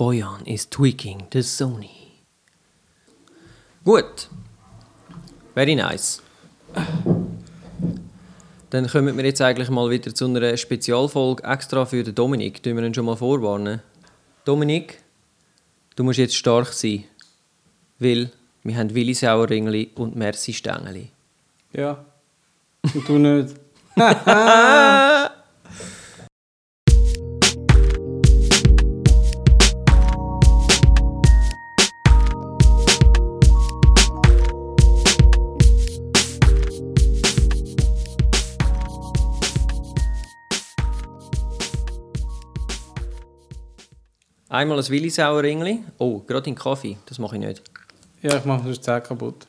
Boyan is tweaking the Sony. Gut. Very nice. Dann kommen wir jetzt eigentlich mal wieder zu einer Spezialfolge extra für den Dominik. Tun wir ihn schon mal vorwarnen. Dominik, du musst jetzt stark sein. Weil wir haben Willi Sauerringli und Merci Stängeli. Ja. Und du nicht. Einmal ein Willi Sauerringli. Oh, gerade in Kaffee. Das mache ich nicht. Ja, ich mache sonst 10 kaputt.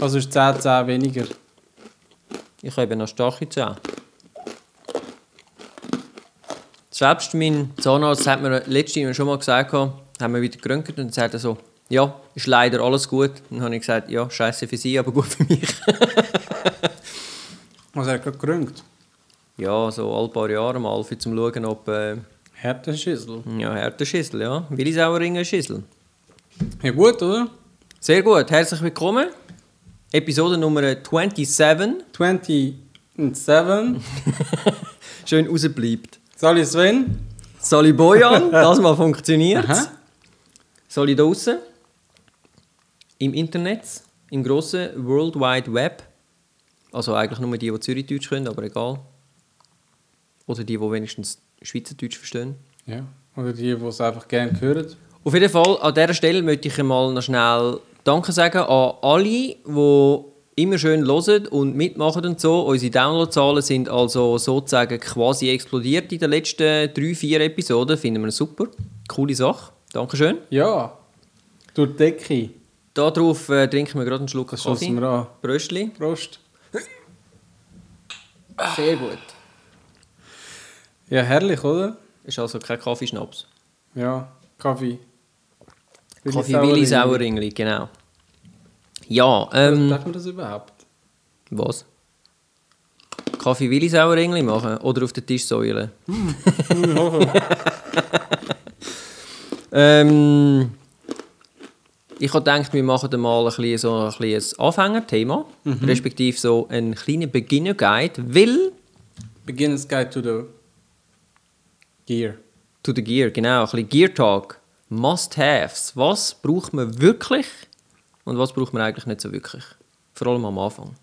Also ist 10, 10 weniger. Ich habe eben noch starke Zähne. Selbst mein Zahnarzt hat mir letztens schon mal gesagt, haben wir wieder geröntgt und sagt er so, ja, ist leider alles gut. Dann habe ich gesagt, ja, scheiße für Sie, aber gut für mich. Also er hat gerade gerüngt. ja, so alle paar Jahre mal, für zum schauen, ob... Äh, Härtenschüssel. ja, härter Schüssel, ja. Willi Sauerringen Schüssel. Ja gut, oder? Sehr gut, herzlich willkommen. Episode Nummer 27. 27. Schön rausbleibt. Sali Sven. Sali Bojan, das mal funktioniert. Sali draußen. Im Internet, im grossen World Wide Web. Also eigentlich nur die, die Zürichdeutsch können, aber egal. Oder die, die wenigstens Schweizerdeutsch verstehen. Ja. Oder die, die es einfach gerne hören. Auf jeden Fall, an dieser Stelle möchte ich einmal noch schnell Danke sagen an alle, die immer schön hören und mitmachen und so. Unsere Downloadzahlen sind also sozusagen quasi explodiert in den letzten drei, vier Episoden. Finden wir super. Coole Sache. Dankeschön. Ja. Durch die Decke. Darauf äh, trinken wir gerade einen Schluck Kaffee. Bröstli. Prost. Sehr gut. Ja, herrlich, oder? Ist also kein Kaffeeschnaps. Ja. Kaffee. Kaffee Willi Sauerringli, genau. Ja, ähm, Darf man das überhaupt? was? Kaffee Willi Sauerringli machen oder auf den Tisch säulen? ähm, ich habe gedacht, wir machen mal ein bisschen so ein, bisschen ein Anfängerthema, respektive so einen kleinen Beginner-Guide, weil Beginner's Guide to the Gear. To the Gear, genau. Ein bisschen Gear Talk. Must-Haves. Was braucht man wirklich und was braucht man eigentlich nicht so wirklich? Vor allem am Anfang.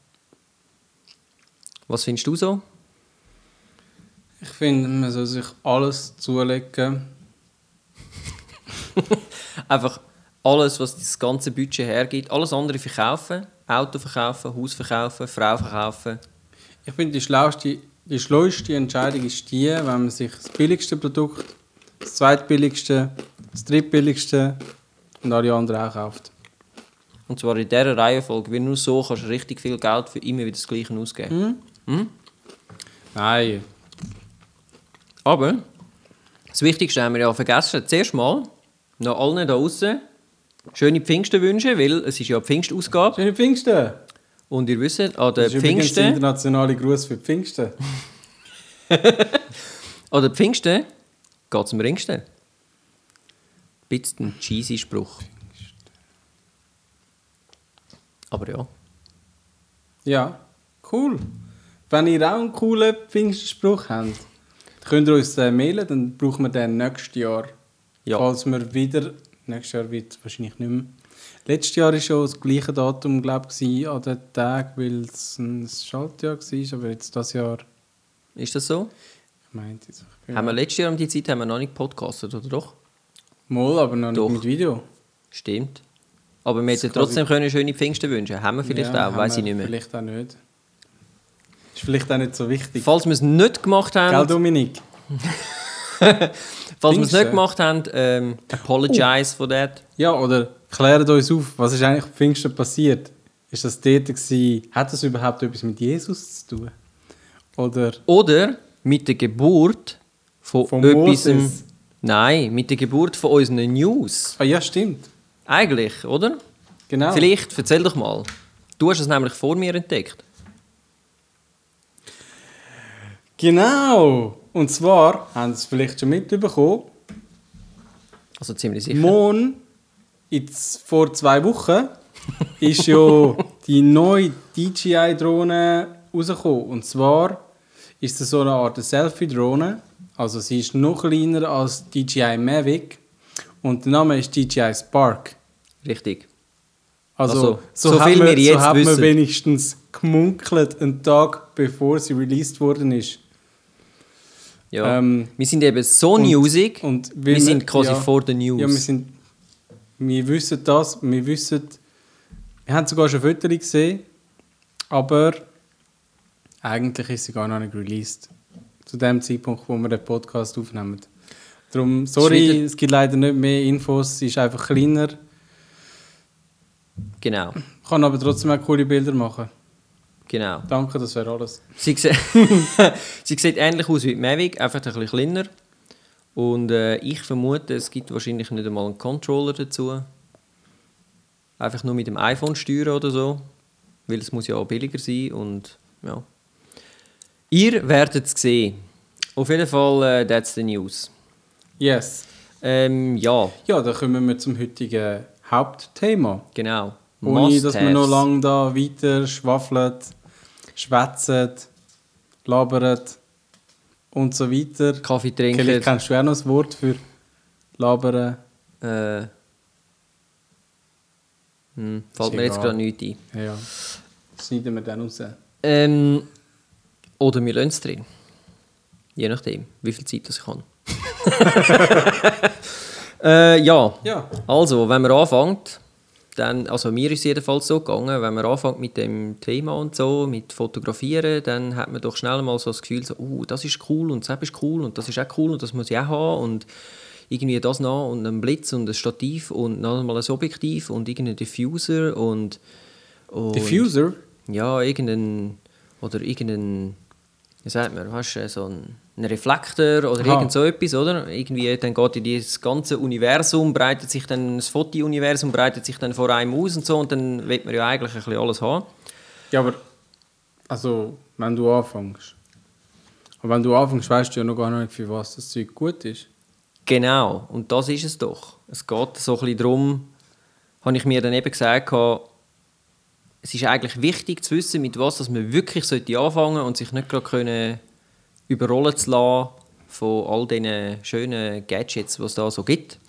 Was findest du so? Ich finde, man soll sich alles zulegen. Einfach alles, was das ganze Budget hergibt. Alles andere verkaufen. Auto verkaufen, Haus verkaufen, Frau verkaufen. Ich finde, die schlauste, die schlauste Entscheidung ist die, wenn man sich das billigste Produkt, das zweitbilligste, das drittbilligste und alle anderen auch kauft. Und zwar in dieser Reihenfolge, weil nur so kannst du richtig viel Geld für immer wieder das Gleiche ausgeben. Nein. Aber das Wichtigste haben wir ja vergessen. Zuerst mal noch allen da draußen schöne Pfingsten wünschen, weil es ist ja Pfingstausgabe. Schöne Pfingsten! Und ihr wisst, an Das der ist übrigens der Pfingsten, internationale Gruß für die Pfingsten. an der Pfingsten geht es um Ringsten. Bisschen ein cheesy Spruch. Aber ja. Ja, cool. Wenn ihr auch einen coolen Pfingstspruch habt, könnt ihr uns äh, mailen, dann brauchen wir den nächstes Jahr. Ja. Falls wir wieder, nächstes Jahr wird es wahrscheinlich nicht mehr. Letztes Jahr war schon das gleiche Datum, glaube ich, an den Tag, weil es ein Schaltjahr war, aber jetzt das Jahr, Ist das so? ich meinte ich bin- Haben wir letztes Jahr um die Zeit haben wir noch nicht podcastet, oder doch? Mal, aber noch Doch. nicht mit Video. Stimmt. Aber wir hätten trotzdem können schöne Pfingsten wünschen. Haben wir vielleicht Ja, auch, weiß ich nicht mehr. Vielleicht auch nicht. Ist vielleicht auch nicht so wichtig. Falls wir es nicht gemacht haben, Gell, Dominik? Falls wir es nicht gemacht haben, ähm, apologize for that. Ja, oder klärt uns auf, was ist eigentlich am Pfingsten passiert? Ist das dort gewesen, hat das überhaupt etwas mit Jesus zu tun? Oder Oder mit der Geburt von, Von etwas. Moses? Nein, mit der Geburt von unseren News. Ah ja, stimmt. Eigentlich, oder? Genau. Vielleicht, erzähl doch mal. Du hast es nämlich vor mir entdeckt. Genau. Und zwar haben Sie es vielleicht schon mitbekommen. Also ziemlich sicher. Morgen, jetzt vor zwei Wochen, ist ja die neue DJI-Drohne rausgekommen. Und zwar ist es so eine Art Selfie-Drohne. Also sie ist noch kleiner als DJI Mavic. Und der Name ist DJI Spark. Richtig. Also, Also, so, so viel man, wir jetzt so wissen. man wenigstens gemunkelt, einen Tag bevor sie released worden ist. Ja. Ähm, wir sind eben so und- newsig. und weil wir sind wir- quasi ja. vor den News. Ja, wir sind. Wir wissen das, wir wissen. Wir haben sogar schon Fotos gesehen, aber eigentlich ist sie gar noch nicht released. Zu dem Zeitpunkt, wo wir den Podcast aufnehmen. Darum, sorry, es gibt leider nicht mehr Infos, sie ist einfach kleiner, Genau. kann aber trotzdem auch coole Bilder machen. Genau. Danke, das wäre alles. Sie, sieht- sie sieht ähnlich aus wie die Mavic, einfach ein bisschen kleiner. Und äh, ich vermute, es gibt wahrscheinlich nicht einmal einen Controller dazu. Einfach nur mit dem iPhone steuern oder so. Weil es muss ja auch billiger sein und ja. Ihr werdet es sehen. Auf jeden Fall, äh, that's the news. Yes. Ähm, ja, Ja, dann kommen wir zum heutigen Hauptthema. genau. Ohne, dass wir noch lange da weiter schwafeln, schwätzen, labern und so weiter. Kaffee trinken. kennst du auch noch das Wort für labern? Äh, hm, fällt mir jetzt gerade nichts ein. Ja, ja. Schneiden wir dann raus. Ähm, oder wir lassen es drin. Je nachdem, wie viel Zeit das ich habe. äh, ja, Ja. also, wenn man anfängt, dann, also mir ist es jedenfalls so gegangen, wenn man anfängt mit dem Thema und so, mit Fotografieren, dann hat man doch schnell mal so das Gefühl, so, oh, das ist cool und das ist cool und das ist auch cool und das muss ich auch haben und irgendwie das noch und ein Blitz und ein Stativ und noch mal ein Objektiv und irgendein Diffuser und, und Diffuser? ja, irgendein. Oder irgendein. Wie sagt man? Weißt du, so ein, ein Reflektor oder Aha. irgend so etwas, oder? Irgendwie, dann geht in das ganze Universum, breitet sich dann. Das Foto-Universum breitet sich dann vor einem aus und so, und dann will man ja eigentlich ein bisschen alles haben. Ja, aber also, wenn du anfängst. Aber wenn du anfängst, weißt du ja noch gar nicht, für was das Zeug gut ist. Genau, und das ist es doch. Es geht so ein bisschen darum, habe ich mir dann eben gesagt, es ist eigentlich wichtig zu wissen, mit was dass man wirklich sollte anfangen und sich nicht gerade können überrollen zu lassen von all diesen schönen Gadgets, die es da so gibt.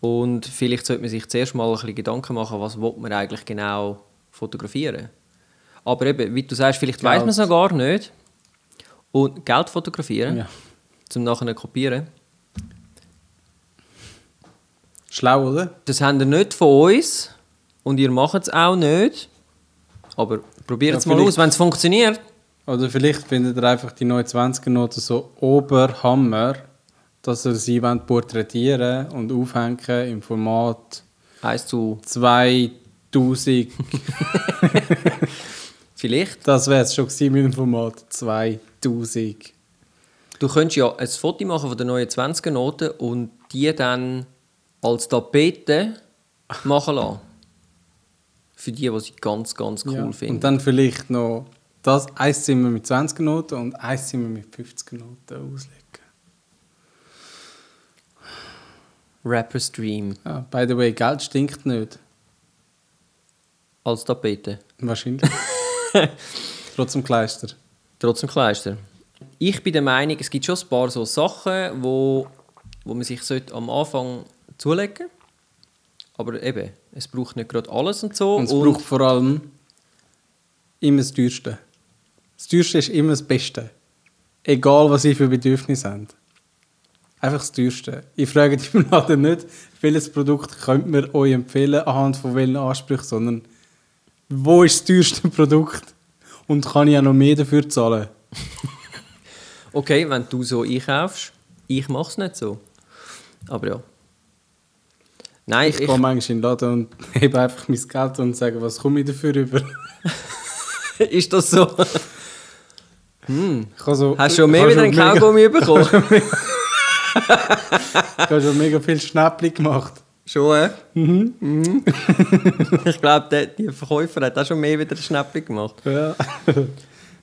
Und vielleicht sollte man sich zuerst mal ein bisschen Gedanken machen, was will man eigentlich genau fotografieren. Aber eben, wie du sagst, vielleicht weiß man es noch gar nicht. Und Geld fotografieren, Ja. zum nachher kopieren. Schlau, oder? Das habt ihr nicht von uns und ihr macht es auch nicht. Aber probiert es Ja, mal aus, wenn es funktioniert. Oder vielleicht findet ihr einfach die 29er Noten so oberhammer, dass ihr sie porträtieren und aufhängen im Format 1 zu 2000. vielleicht. das wäre es schon gewesen mit dem Format 2000. Du könntest ja ein Foto machen von der neuen 20er Note und die dann als Tapete machen lassen. Für die, die sie ganz, ganz cool Ja. finden. Und dann vielleicht noch das ein Zimmer mit 20er Noten und ein Zimmer mit 50er Noten auslegen. Rapper's Dream Ja, by the way, Geld stinkt nicht. als Tapete. Wahrscheinlich. Trotzdem Kleister. Trotzdem Kleister. Ich bin der Meinung, es gibt schon ein paar so Sachen, wo, wo man sich am Anfang zulegen sollte. Aber eben, es braucht nicht gerade alles und so. Und es braucht vor allem immer das Teuerste. Das Teuerste ist immer das Beste. Egal, was ihr für Bedürfnisse habt. Einfach das Teuerste. Ich frage dich im Laden nicht, welches Produkt könnt mir euch empfehlen, anhand von welchen Ansprüchen, sondern wo ist das teuerste Produkt und kann ich auch noch mehr dafür zahlen? Okay, wenn du so einkaufst, ich mache es nicht so. Aber ja. Nein, Ich ich, gehe manchmal in den Laden und hebe einfach mein Geld und sage, was komme ich dafür über? ist das so? Habe so, Hast du schon mehr wieder einen Kaugummi bekommen? Ich habe schon mega viel Schnäppchen gemacht. schon, äh? Mhm. ich glaube, der, die Verkäufer hat auch schon mehr wieder Schnäppchen gemacht. Ja.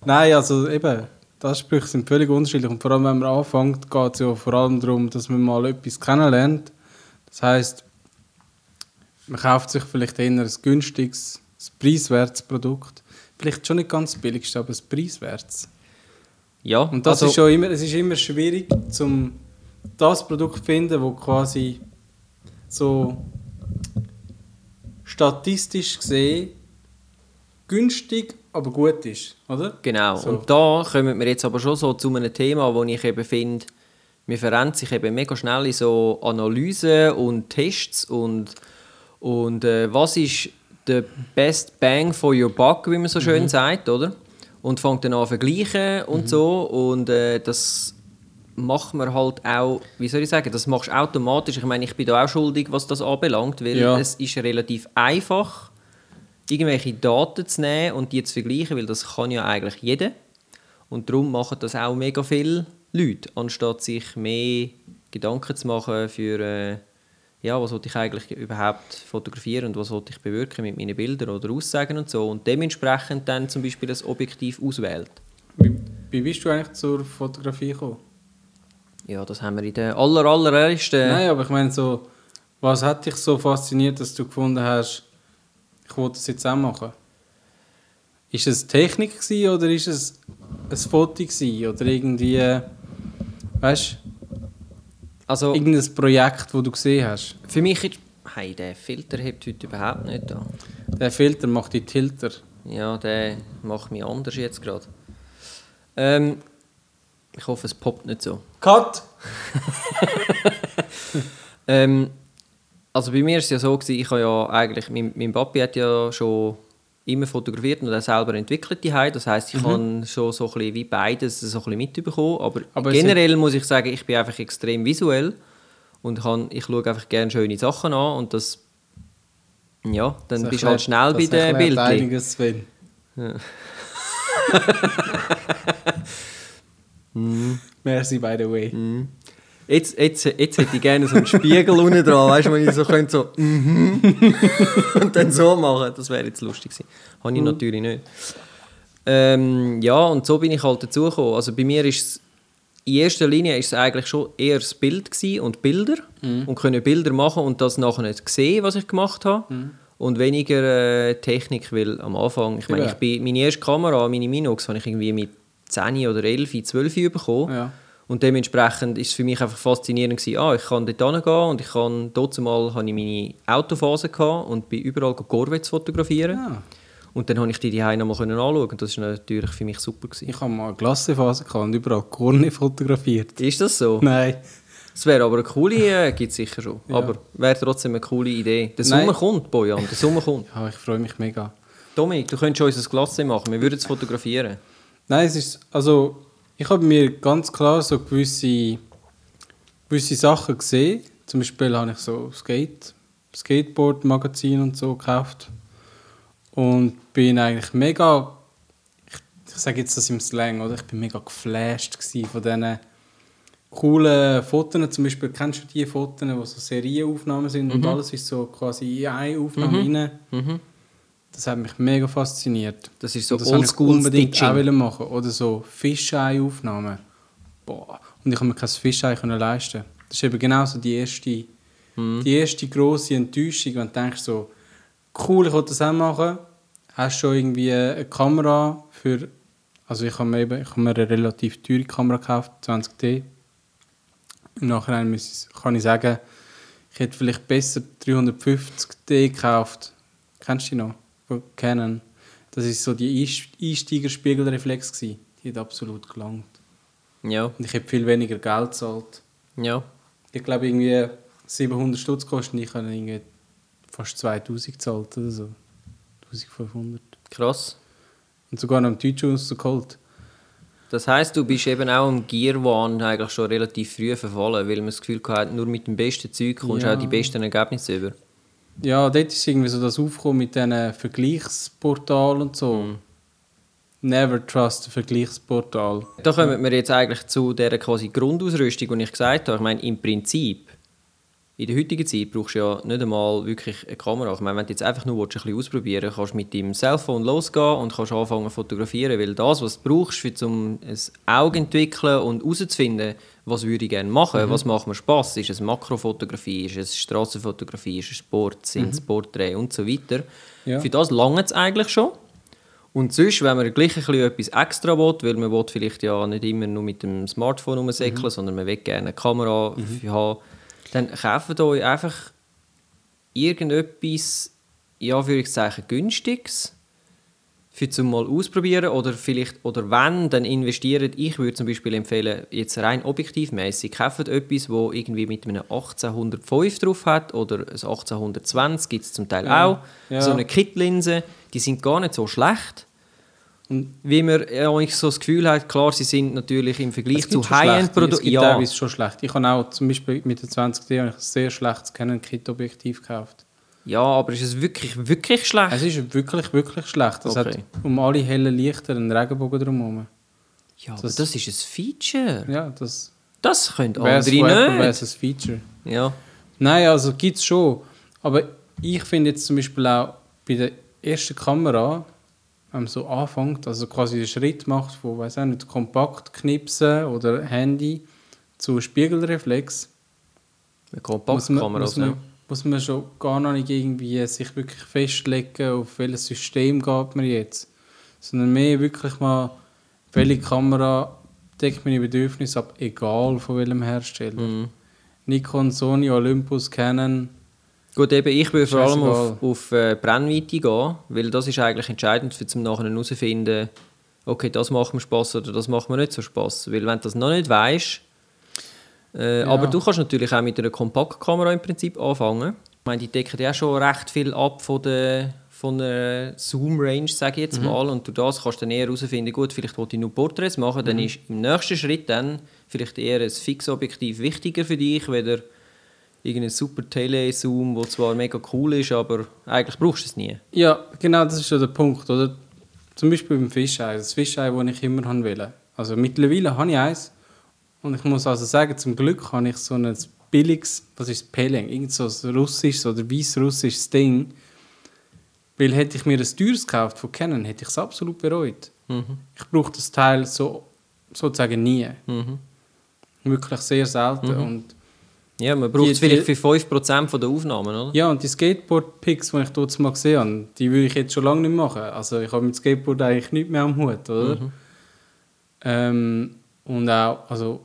Nein, also eben, die Ansprüche sind völlig unterschiedlich. Und vor allem, wenn man anfängt, geht es ja vor allem darum, dass man mal etwas kennenlernt, Das heisst, man kauft sich vielleicht eher ein günstiges, ein preiswertes Produkt. Vielleicht schon nicht ganz das billigste, aber ein preiswertes. Ja, Und das also, ist schon immer, es ist immer schwierig, zum das Produkt zu finden, wo quasi so statistisch gesehen günstig, aber gut ist, oder? Genau, So. und da kommen wir jetzt aber schon so zu einem Thema, wo ich eben finde, wir verrennen sich eben mega schnell in so Analysen und Tests und, und äh, was ist der best bang for your buck, wie man so schön sagt, oder? Und fängt dann an zu vergleichen und so und äh, das macht man halt auch, wie soll ich sagen, das machst du automatisch. Ich meine, ich bin da auch schuldig, was das anbelangt, weil Ja. es ist relativ einfach, irgendwelche Daten zu nehmen und die zu vergleichen, weil das kann ja eigentlich jeder. Und darum machen das auch mega viele Leute, anstatt sich mehr Gedanken zu machen für, äh, ja, was wollte ich eigentlich überhaupt fotografieren und was wollte ich bewirken mit meinen Bildern oder Aussagen und so. Und dementsprechend dann zum Beispiel das Objektiv auswählt. Wie, wie bist du eigentlich zur Fotografie gekommen? Ja, das haben wir in der aller, allerersten... Nein, aber ich meine so, was hat dich so fasziniert, dass du gefunden hast, ich wollte das jetzt auch machen? Ist es Technik oder ist es ein Foto oder irgendwie, weißt Also, irgendein Projekt, wo du gesehen hast? für mich ist... Hey, der Filter hebt heute überhaupt nicht da. Der Filter macht die Tilter. Ja, der macht mich anders jetzt gerade. Ähm, ich hoffe, es poppt nicht so. Cut! Ähm, also bei mir war es ja so, gewesen, ich habe ja eigentlich, mein, mein Papi hat ja schon immer fotografiert und er selber entwickelt die Das heißt, ich habe schon so ein bisschen wie beides so ein bisschen mitbekommen. Aber, Aber generell muss ich sagen, ich bin einfach extrem visuell und kann, ich schaue einfach gerne schöne Sachen an und das, ja, dann Das bist du halt schnell bei den Bildchen. einiges, Sven. Merci, by the way. Jetzt, jetzt, jetzt hätte ich gerne so einen Spiegel unten dran, weißt du, wenn ich so könnte so mhm und dann so machen. Das wäre jetzt lustig gewesen. Habe ich natürlich nicht. Ähm, ja, und so bin ich halt dazugekommen. Also bei mir ist es, in erster Linie ist es eigentlich schon eher das Bild gewesen und Bilder und können Bilder machen und das nachher nicht sehen, was ich gemacht habe. Und weniger äh, Technik, weil am Anfang, ich meine, ich bin, meine erste Kamera, meine Minox, habe ich irgendwie mit 10 oder 11, 12 bekommen. Ja. Und dementsprechend ist es für mich einfach faszinierend gewesen, ah, ich kann dort hingehen und ich kann, dort mal hatte ich meine Autophase gehabt und bin überall Corvettes fotografieren. Ah. Und dann konnte ich die die nochmal können anschauen und das war natürlich für mich super. Gewesen. Ich habe mal eine Glassephase gehabt und überall Korne fotografiert. Ist das so? Nein. Das wäre aber eine coole, äh, gibt es sicher schon. Ja. Aber wäre trotzdem eine coole Idee. Der Nein. Sommer kommt, Bojan, der Sommer kommt. Ja, ich freue mich mega. Dominik, du könntest uns ein Glas machen, wir würden es fotografieren. Nein, es ist, also, ich habe mir ganz klar so gewisse, gewisse Sachen gesehen. Zum Beispiel habe ich so Skate, Skateboard-Magazin und so gekauft. Und bin eigentlich mega, ich, ich sage jetzt das im Slang, oder? Ich bin mega geflasht von diesen coolen Fotos. Zum Beispiel, kennst du die Fotos, wo so Serienaufnahmen sind und alles ist so quasi in eine Aufnahme rein? Mhm. Das hat mich mega fasziniert. Das ist so Und das wollte ich oldschool unbedingt Stitching. auch wollen machen Oder so Fischei-Aufnahmen. Boah. Und ich konnte mir kein Fischei können leisten. Das ist eben genau so die erste, Mhm. die erste grosse Enttäuschung, wenn du denkst so, cool, ich will das auch machen. Hast schon irgendwie eine Kamera für, also ich habe mir, eben, ich habe mir eine relativ teure Kamera gekauft, 20D. Im Nachhinein kann ich sagen, ich hätte vielleicht besser 350D gekauft. Kennst du die noch? Canon. Das ist so die Einst- Einsteigerspiegelreflex gsi. Die hat absolut gelangt. Ja, Und ich habe viel weniger Geld gezahlt. ja. Ich glaube irgendwie 700 Stutz kosten. Ich habe irgendwie fast 2000 gezahlt oder so. 1500. Krass. Und sogar noch im Deutschen so geholt. Das heisst, du bist eben auch im Gear-Wahn eigentlich schon relativ früh verfallen, weil man das Gefühl hatte, nur mit dem besten Zeug kommst du Ja. auch die besten Ergebnisse über. Ja, dort ist irgendwie so das Aufkommen mit diesen Vergleichsportalen und so. Never trust ein Vergleichsportal. Da kommen wir jetzt eigentlich zu der quasi Grundausrüstung, die ich gesagt habe. Ich meine, im Prinzip in der heutigen Zeit brauchst du ja nicht einmal wirklich eine Kamera. Ich meine, wenn du jetzt einfach nur willst, ein bisschen ausprobieren willst, kannst du mit deinem Cellphone losgehen und kannst anfangen zu fotografieren, weil das, was du brauchst, um ein Auge entwickeln und herauszufinden, was würde ich gerne machen, mhm. was macht mir Spass, ist es Makrofotografie, ist es Straßenfotografie, ist es Sport, sind es mhm. Porträts und so weiter. Ja. Für das lange es eigentlich schon. Und sonst, wenn man gleich ein bisschen etwas extra will, weil man will vielleicht ja nicht immer nur mit dem Smartphone rumsäckeln, mhm. sondern man will gerne eine Kamera mhm. haben, dann kauft euch einfach irgendetwas, ja, für Zeichen günstiges, für zum mal ausprobieren oder vielleicht, oder wenn, dann investiert. Ich würde zum Beispiel empfehlen, jetzt rein objektivmäßig, kauft etwas, wo irgendwie mit einem 1805 drauf hat oder ein 1820 gibt es zum Teil ja. auch. Ja. So eine Kit-Linse, die sind gar nicht so schlecht. Und wie man ja, so das Gefühl hat, klar, sie sind natürlich im Vergleich zu High-End-Produkten. Ja, teilweise schon schlecht. Ich habe auch zum Beispiel mit der 20D ein sehr schlechtes Canon-Kit-Objektiv gekauft. Ja, aber ist es wirklich, wirklich schlecht? Es ist wirklich, wirklich schlecht. Es okay. hat um alle hellen Lichter einen Regenbogen drumherum. Ja, das, aber das ist ein Feature. Ja, das... Das können andere nicht. wäre es ein Feature. Ja. Nein, also gibt es schon. Aber ich finde jetzt zum Beispiel auch bei der ersten Kamera wenn man so anfängt, also quasi den Schritt macht von, weiß auch nicht, kompakt knipsen oder Handy zu Spiegelreflex. Eine Kompaktkamera, muss, man, muss, muss man schon gar nicht irgendwie sich wirklich festlegen, auf welches System geht man jetzt. Sondern mehr wirklich mal, welche Kamera deckt meine Bedürfnisse ab, egal von welchem Hersteller. Mhm. Nikon, Sony, Olympus, Canon, Gut, eben, ich würde vor allem auf, auf äh, Brennweite gehen, weil das ist eigentlich entscheidend, für zum nachher herauszufinden, okay, das macht mir Spaß oder das macht mir nicht so Spaß. Weil wenn du das noch nicht weißt, äh, ja. aber du kannst natürlich auch mit einer Kompaktkamera im Prinzip anfangen. Ich meine, die decken ja schon recht viel ab von der, von der Zoom-Range, sage ich jetzt mhm. mal. Und durch das kannst du dann eher herausfinden, gut, vielleicht wollte ich nur Porträts machen, mhm. dann ist im nächsten Schritt dann vielleicht eher ein Fixobjektiv wichtiger für dich, weder irgendein super Telezoom, der zwar mega cool ist, aber eigentlich brauchst du es nie. Ja, genau, das ist ja der Punkt, oder? Zum Beispiel beim Fischei, das Fischei, das ich immer haben will. Also mittlerweile habe ich eins und ich muss also sagen, zum Glück habe ich so ein billiges, was ist Peleng, irgend so ein russisches oder weißrussisches Ding. Weil hätte ich mir ein teures gekauft von Canon, hätte ich es absolut bereut. Mhm. Ich brauche das Teil so, sozusagen nie. Mhm. Wirklich sehr selten. Mhm. Und ja, man braucht es vielleicht für 5% der Aufnahmen, oder? Ja, und die Skateboard-Pics, die ich dort mal gesehen habe, die würde ich jetzt schon lange nicht machen. Also ich habe mit Skateboard eigentlich nichts mehr am Hut, oder? Mhm. Ähm, und auch, also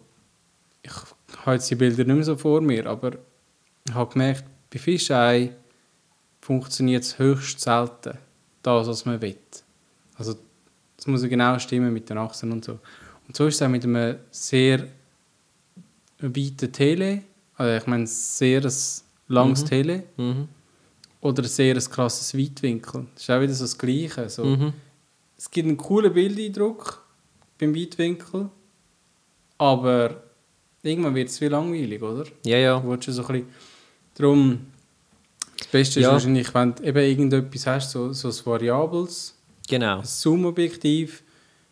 ich habe jetzt die Bilder nicht mehr so vor mir, aber ich habe gemerkt, bei Fischei funktioniert es höchst selten, das, was man will. Also das muss genau stimmen mit den Achsen und so. Und so ist es auch mit einem sehr weiten Tele- also ich meine, sehr ein langes mhm. Tele mhm. oder sehr ein krasses Weitwinkel. Das ist auch wieder so das Gleiche. So, mhm. Es gibt einen coolen Bildeindruck beim Weitwinkel, aber irgendwann wird es viel langweilig, oder? Ja, ja. Du so ein bisschen... Darum, das Beste ja. ist wahrscheinlich, wenn du eben irgendetwas hast, so, so ein variables genau. Zoom-Objektiv,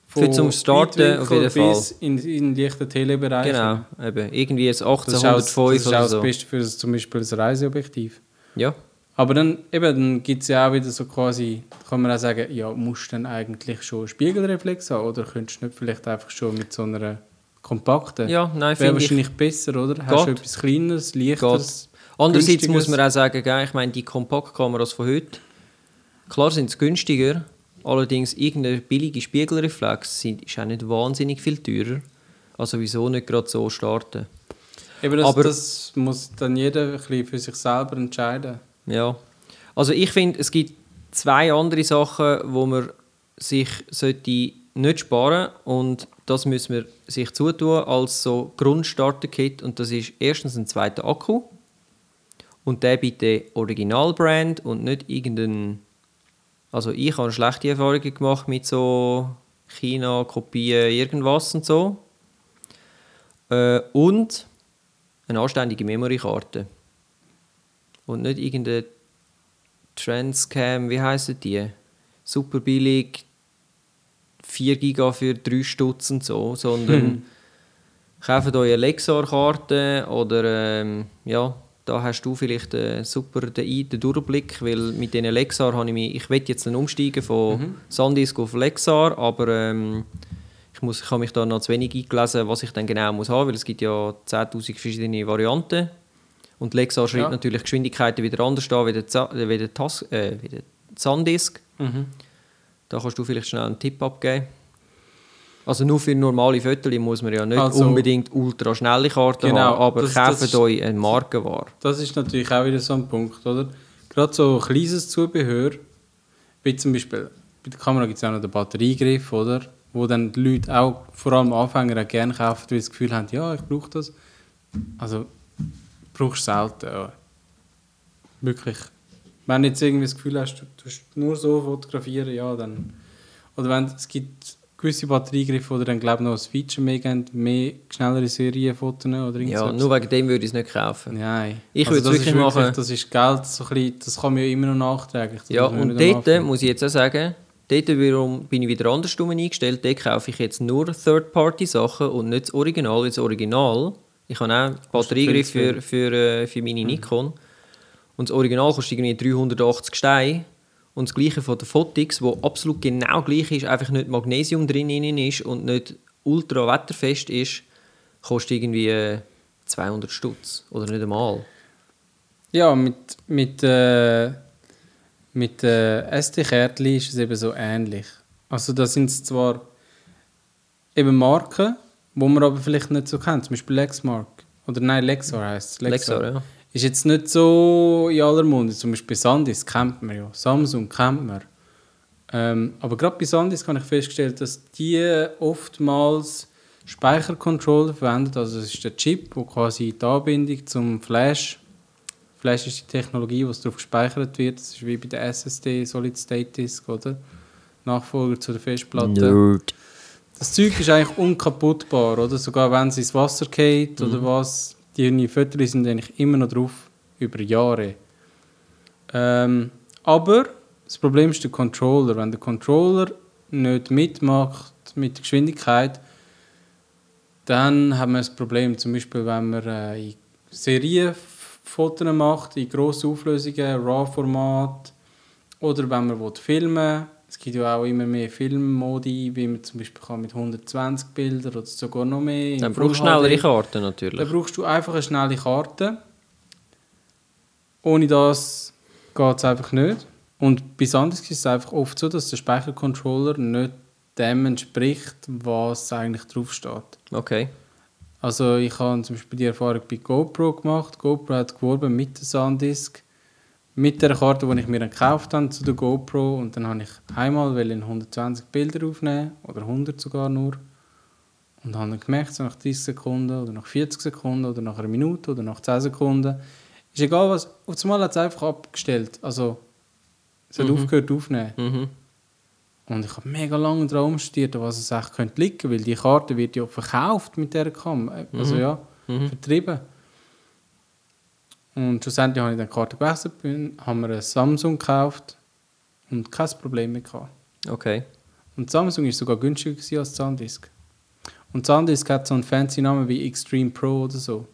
für zum Starten auf jeden Fall. Bis in, in leichten Telebereich. Genau, eben. Irgendwie ein 1805 das ist auch, das ist auch das Beste für zum Beispiel ein Reiseobjektiv. Ja. Aber dann, dann gibt es ja auch wieder so quasi, kann man auch sagen, ja, musst du dann eigentlich schon Spiegelreflex haben oder könntest du nicht vielleicht einfach schon mit so einer kompakten? Ja, nein, Wäre wahrscheinlich ich, besser, oder? Geht. Hast du etwas Kleineres, Leichteres, Andererseits muss man auch sagen, ich meine, die Kompaktkameras von heute, klar sind sie günstiger, Allerdings irgendeine billige Spiegelreflex ist auch nicht wahnsinnig viel teurer. Also wieso nicht gerade so starten? Eben das, Aber, das muss dann jeder ein bisschen für sich selber entscheiden. Ja. Also ich finde, es gibt zwei andere Sachen, wo man sich sollte nicht sparen und das müssen wir sich zutun als so Grundstarter-Kit und das ist erstens ein zweiter Akku und der bitte Originalbrand und nicht irgendein also ich habe schlechte Erfahrungen gemacht mit so China-Kopien, irgendwas und so. Äh, und eine anständige Memory-Karte. Und nicht irgendeine Transcam, wie heissen die? Super billig, 4 GB für 3 Stutz und so, sondern hm. kauft euch eine Lexar-Karte oder ähm, ja, da hast du vielleicht äh, super den, Durchblick, weil mit diesen Lexar habe ich mich, ich will jetzt dann umsteigen von Mhm. Sandisk auf Lexar, aber ähm, ich, muss, ich habe mich da noch zu wenig eingelesen, was ich dann genau muss haben, weil es gibt ja 10'000 verschiedene Varianten und Lexar schreibt Ja. natürlich Geschwindigkeiten wieder anders an wie der, Za- äh, wie der, Tas äh, wie der Sandisk. Mhm. Da kannst du vielleicht schnell einen Tipp abgeben. Also nur für normale Fotos muss man ja nicht Also- unbedingt ultra schnelle Karten Genau, haben, aber das- das kauft ist- euch eine Markenware. Das ist natürlich auch wieder so ein Punkt, oder? Gerade so kleines Zubehör, wie zum Beispiel, bei der Kamera gibt es auch noch den Batteriegriff, oder? Wo dann die Leute auch, vor allem Anfänger, auch gerne kaufen, weil sie das Gefühl haben, ja, ich brauche das. Also, brauchst du selten, ja. Wirklich. Wenn du jetzt irgendwie das Gefühl hast, du tust nur so fotografieren, ja, dann... Oder wenn es gibt gewisse Batteriegriffe, oder dann glaube ich noch ein Feature mehr geben, mehr schnellere Serienfotos oder irgend Ja, nur wegen dem würde ich es nicht kaufen. Nein. Ich Also würde es wirklich machen. Das ist Geld, so ein bisschen, das kann man ja immer noch nachträglich. das Ja, und dort muss ich jetzt auch sagen, dort wiederum bin ich wieder andersrum eingestellt. Dort kaufe ich jetzt nur Third-Party-Sachen und nicht das Original. Das Original, ich habe auch Batteriegriff für, für, äh, für meine Nikon. Und das Original kostet irgendwie 380 Steine. Und das gleiche von der Fotix, wo absolut genau gleich ist, einfach nicht Magnesium drin ist und nicht ultra wetterfest ist, kostet irgendwie äh, 200 Stutz. Oder nicht einmal. Ja, mit, mit, äh, mit äh, SD-Kärtchen ist es eben so ähnlich. Also da sind es zwar eben Marken, wo man aber vielleicht nicht so kennt. Zum Beispiel Lexmark. Oder nein, Lexar heisst es. Lexar, ja. Ist jetzt nicht so in aller Munde. Zum Beispiel Sandisk kennt man ja. Samsung kennt man. Ähm, aber gerade bei Sandisk habe ich festgestellt, dass die oftmals Speichercontroller verwenden. Also das ist der Chip, wo quasi die Anbindung zum Flash. Flash ist die Technologie, es darauf gespeichert wird. Das ist wie bei der SSD, Solid State Disk, oder? Nachfolger zu der Festplatte. Das Zeug ist eigentlich unkaputtbar, oder? Sogar wenn es ins Wasser geht oder was, die Fotos sind eigentlich immer noch drauf, über Jahre. Ähm, aber das Problem ist der Controller. Wenn der Controller nicht mitmacht mit der Geschwindigkeit, dann haben wir ein Problem. Zum Beispiel, wenn man äh, in Serienfotos macht, in grossen Auflösungen, RAW-Format, oder wenn man will filmen es gibt ja auch immer mehr Filmmodi, wie man zum Beispiel kann mit 120 Bildern oder sogar noch mehr. Dann brauchst du schnellere. Karten natürlich. Dann brauchst du einfach eine schnelle Karte. Ohne das geht es einfach nicht. Und bei Sandisk ist es einfach oft so, dass der Speichercontroller nicht dem entspricht, was eigentlich draufsteht. Okay. Also ich habe zum Beispiel die Erfahrung bei GoPro gemacht. GoPro hat geworben mit der Sandisk, mit der Karte, die ich mir dann gekauft habe zu der GoPro. Und dann habe ich einmal in 120 Bilder aufnehmen oder 100 sogar nur. Und habe dann gemerkt, so nach 30 Sekunden oder nach 40 Sekunden oder nach einer Minute oder nach 10 Sekunden, ist egal was, auf einmal hat es einfach abgestellt. Also es hat Mhm. aufgehört aufnehmen. Mhm. Und ich habe mega lange daran umstudiert, an was es echt könnte liegen, weil die Karte wird ja verkauft mit dieser Cam. Also Mhm. ja, Mhm. vertrieben. Und schlussendlich habe ich dann die Karte gewechselt, bin, haben wir eine Samsung gekauft und kein Problem mehr gehabt. Okay. Und Samsung ist sogar günstiger als Sandisk. Und Sandisk hat so einen fancy Namen wie Extreme Pro oder so.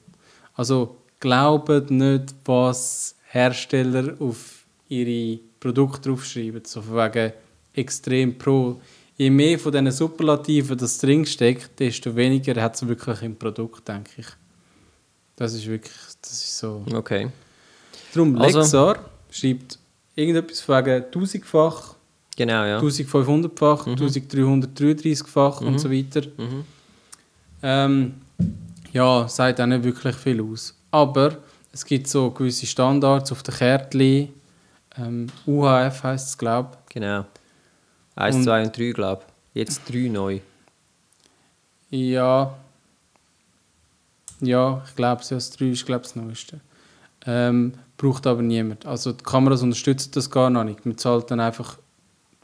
Also glaubt nicht, was Hersteller auf ihre Produkte draufschreiben. So von wegen Extrem Pro. Je mehr von diesen Superlativen das drin steckt, desto weniger hat es wirklich im Produkt, denke ich. Das ist wirklich, das ist so. Okay. Darum, Also- Lexar schreibt irgendetwas von wegen tausendfach, Genau, ja. 1500-fach, 1333-fach und so weiter. Mhm. Ähm, ja, sagt auch nicht wirklich viel aus. Aber es gibt so gewisse Standards auf den Kärtchen. Ähm, UHF heisst es, glaube Genau. 1, Und- 2 und 3, glaube ich. Jetzt 3 neu. ich. Ja. Ja, ich glaube, das 3 ist glaube das Neueste. Ähm, braucht aber niemand. Also die Kameras unterstützen das gar noch nicht. Man zahlt dann einfach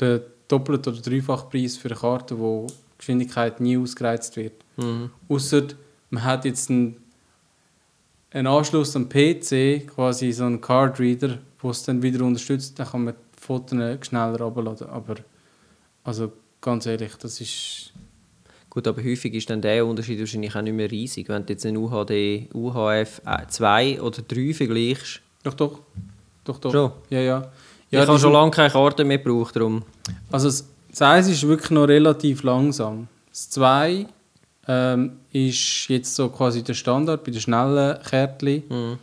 den doppelten oder dreifachen Preis für eine Karte, wo die Geschwindigkeit nie ausgereizt wird. Mhm. Ausser man hat jetzt einen, einen Anschluss am PC, quasi so einen Card Reader, wo es dann wieder unterstützt, dann kann man die Fotos schneller runterladen. Aber also ganz ehrlich, das ist Gut, aber häufig ist dann der Unterschied wahrscheinlich auch nicht mehr riesig. Wenn du jetzt einen UHD, UHF 2 oder 3 vergleichst. Doch, doch. Doch, doch. Schon? Ja, ja. ich ja habe die schon lange keine Karte mehr gebraucht, darum. Also das, das 1 ist wirklich noch relativ langsam. Das 2 ähm, ist jetzt so quasi der Standard bei den schnellen Kärtchen. Mhm.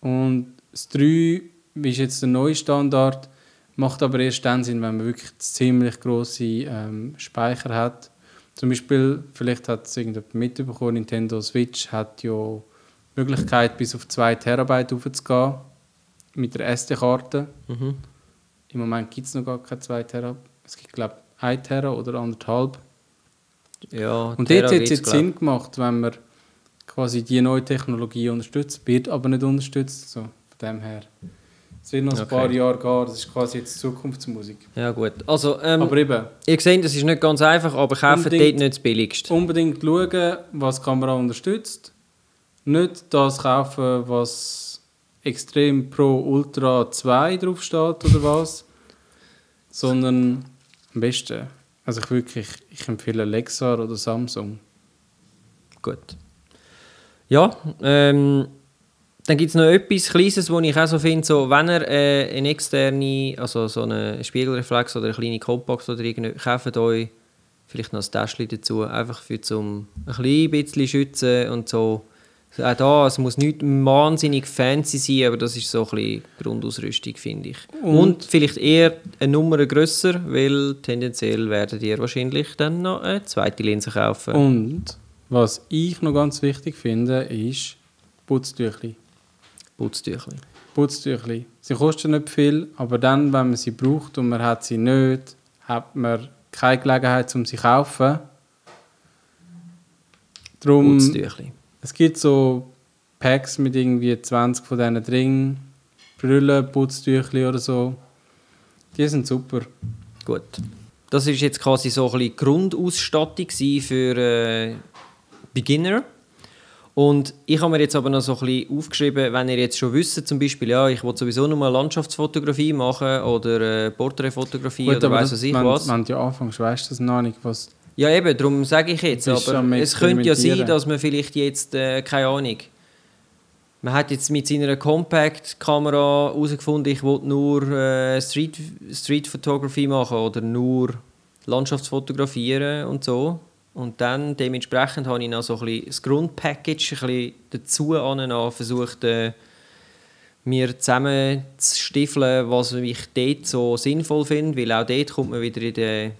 Und das 3 ist jetzt der neue Standard, macht aber erst dann Sinn, wenn man wirklich ziemlich grosse ähm, Speicher hat. Zum Beispiel, vielleicht hat es irgendjemand mitbekommen, Nintendo Switch hat ja die Möglichkeit, bis auf 2 Terabyte hochzugehen mit der SD-Karte. Mhm. Im Moment gibt es noch gar keine 2 Tera. Es gibt, glaube ich, 1 Tera oder anderthalb. Ja, Und dort hat es jetzt. Sinn gemacht, wenn man quasi die neue Technologie unterstützt, wird aber nicht unterstützt. So, von dem her. Es wird noch ein Okay. paar Jahre gehen, das ist quasi jetzt Zukunftsmusik. Ja, gut. Also, ähm, aber eben, ihr seht, das ist nicht ganz einfach, aber kauft dort nicht das Billigste. unbedingt schauen, was die Kamera unterstützt. Nicht das kaufen, was extrem Pro Ultra 2 draufsteht oder was, sondern am besten, also ich wirklich, ich empfehle Lexar oder Samsung. Gut. Ja, ähm, dann gibt es noch etwas Kleines, wo ich auch so finde, so, wenn ihr äh, eine externe, also so eine Spiegelreflex oder eine kleine Compact oder irgendwie, kauft euch vielleicht noch ein Täschchen dazu, einfach für zum ein bisschen schützen und so. Auch da, es muss nicht wahnsinnig fancy sein, aber das ist so ein bisschen Grundausrüstung, finde ich. Und, Und- vielleicht eher eine Nummer grösser, weil tendenziell werdet ihr wahrscheinlich dann noch eine zweite Linse kaufen. Und was ich noch ganz wichtig finde, ist Putztüchli. Putztüchli. Putztüchli. Sie kosten nicht viel, aber dann, wenn man sie braucht und man hat sie nicht, hat man keine Gelegenheit, um sie zu kaufen. Darum, Putztüchli. es gibt so Packs mit irgendwie 20 von diesen drin, Brüllen, Putztüchli oder so. Die sind super. Gut. Das ist jetzt quasi so ein bisschen Grundausstattung für äh, Beginner. Und ich habe mir jetzt aber noch so ein bisschen aufgeschrieben, wenn ihr jetzt schon wisst, zum Beispiel, ja, ich will sowieso noch mal Landschaftsfotografie machen oder äh, Porträtfotografie oder weiss was ich wenn, was. wenn du anfängst, weißt du das noch nicht, was... Ja, eben, darum sage ich jetzt. Aber es könnte ja sein, dass man vielleicht jetzt, äh, keine Ahnung, man hat jetzt mit seiner Compact-Kamera herausgefunden, ich will nur äh, Street, Street Photography machen oder nur Landschaftsfotografieren und so. Und dann dementsprechend habe ich noch so ein bisschen das Grundpackage ein bisschen dazu versucht, äh, mir zusammen zu stiefeln, was ich dort so sinnvoll finde, weil auch dort kommt man wieder in den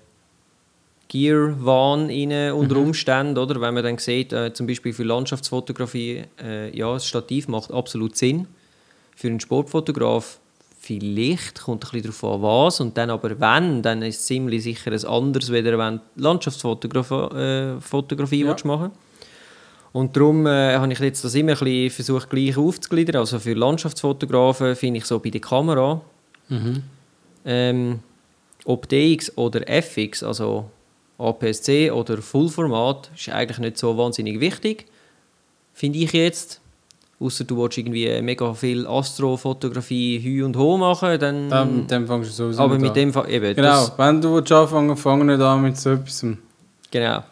Gear-Wahn rein unter Umständen, oder? Wenn man dann sieht, äh, zum Beispiel für Landschaftsfotografie, äh, ja, das Stativ macht absolut Sinn. Für einen Sportfotograf vielleicht, kommt ein bisschen darauf an, was. Und dann aber wenn, dann ist es ziemlich sicher ein anderes, wenn wenn du Landschaftsfotografie äh, Fotografie Ja. machen Und darum äh, habe ich jetzt das immer ein bisschen versucht, gleich aufzugliedern. Also für Landschaftsfotografen finde ich so bei der Kamera, ähm, ob DX oder FX, also APS-C oder Fullformat, ist eigentlich nicht so wahnsinnig wichtig, finde ich jetzt. Außer du willst irgendwie mega viel Astrofotografie Hü und Ho machen, dann... Dann, mit dem fängst du sowieso aber mit an. dem eben. Genau, wenn du willst anfangen fang nicht an mit so etwas. genau.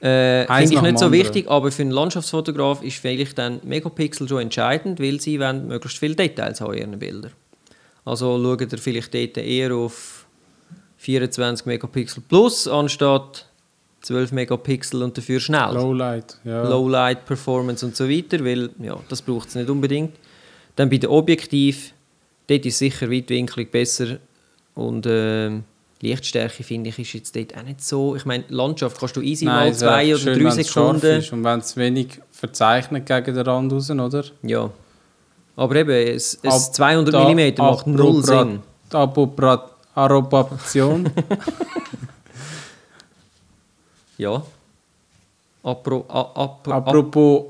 Äh, Finde ich nicht so wichtig, aber für einen Landschaftsfotograf ist vielleicht dann Megapixel schon entscheidend, weil sie wollen möglichst viele Details haben in ihren Bildern. Also schaut ihr vielleicht dort eher auf 24 Megapixel plus anstatt 12 Megapixel und dafür schnell. Lowlight, ja. Lowlight Performance und so weiter, weil ja, das braucht es nicht unbedingt. Dann bei den Objektiv, dort ist sicher weitwinklig besser und ähm, Lichtstärke finde ich ist jetzt dort auch nicht so. Ich meine, Landschaft kannst du easy mal es wäre zwei oder schön, drei Sekunden. Ist und wenn es wenig verzeichnet gegen den Rand raus, oder? Ja. Aber eben, es, es Ab- 200 da- mm macht null Sinn. Approbation. Ja. Apro, a, apro, Apropos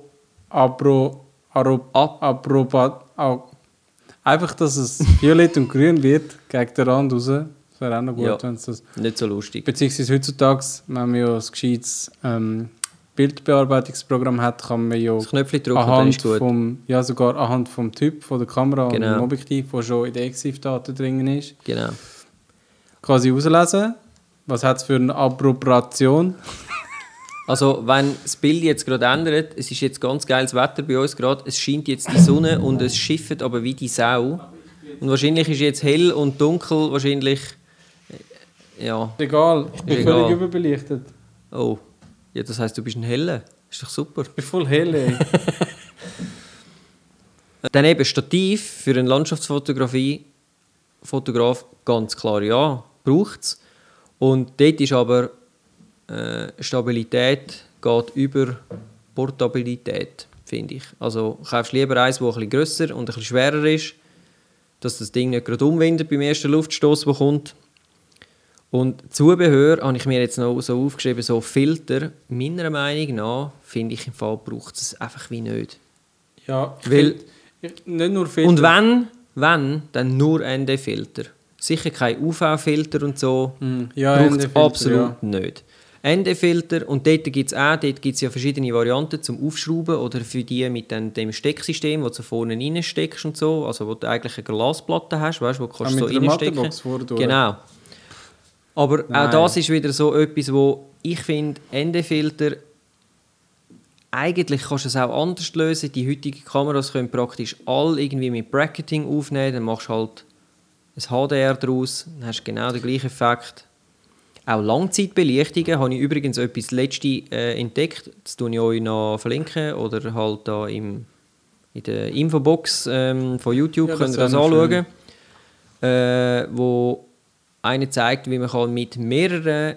Apro, Aro, Ap- Approba, au- einfach, dass es violett und grün wird gegen den Rand raus. Das wäre auch noch gut, Ja. wenn es das. nicht so lustig. Beziehungsweise heutzutage, wenn man ja ein gescheites ähm, Bildbearbeitungsprogramm hat, kann man ja Das Knöpfchen drücken, anhand vom, ja sogar anhand vom Typ von der Kamera und Genau. dem Objektiv, wo schon in den EXIF-Daten drin ist, Genau. quasi auslesen, Was hat es für eine Appropriation? Also, wenn das Bild jetzt gerade ändert, es ist jetzt ganz geiles Wetter bei uns gerade, es scheint jetzt die Sonne und es schifft aber wie die Sau. Und wahrscheinlich ist jetzt hell und dunkel, wahrscheinlich. äh, Ja. Egal, ich bin völlig überbelichtet. Oh. Ja, das heisst, du bist ein Heller. Ist doch super. Ich bin voll hell, ey. Dann eben Stativ für eine Landschaftsfotografie, Fotograf, ganz klar ja, braucht es. Und dort ist aber äh, Stabilität geht über Portabilität, finde ich. Also kaufst lieber eins, das ein bisschen grösser und ein bisschen schwerer ist, dass das Ding nicht gerade umwindet beim ersten Luftstoß, der kommt. Und Zubehör habe ich mir jetzt noch so aufgeschrieben, so Filter. Meiner Meinung nach, finde ich im Fall, braucht es einfach wie nicht. Ja, Weil- find- ich, nicht nur Filter. Und wenn, wenn, dann nur ND-Filter. Sicher kein UV-Filter und so. Hm, ja, Braucht es absolut nicht. ND-Filter, und dort gibt es auch dort gibt's ja verschiedene Varianten zum Aufschrauben oder für die mit dem, dem Stecksystem, wo du vorne reinsteckst und so, also wo du eigentlich eine Glasplatte hast, weißt, wo du kannst Ah, so reinstecken. Genau. Aber Nein. auch das ist wieder so etwas, wo ich finde, ND-Filter eigentlich kannst du es auch anders lösen. Die heutigen Kameras können praktisch alle irgendwie mit Bracketing aufnehmen. Dann machst du halt ein HDR daraus, dann hast du genau den gleichen Effekt. Auch Langzeitbelichtungen habe ich übrigens etwas letzte äh, entdeckt. Das tue ich euch noch verlinken oder halt da im, in der Infobox ähm, von YouTube Ja, könnt ihr das anschauen. Äh, wo einer zeigt, wie man kann mit mehreren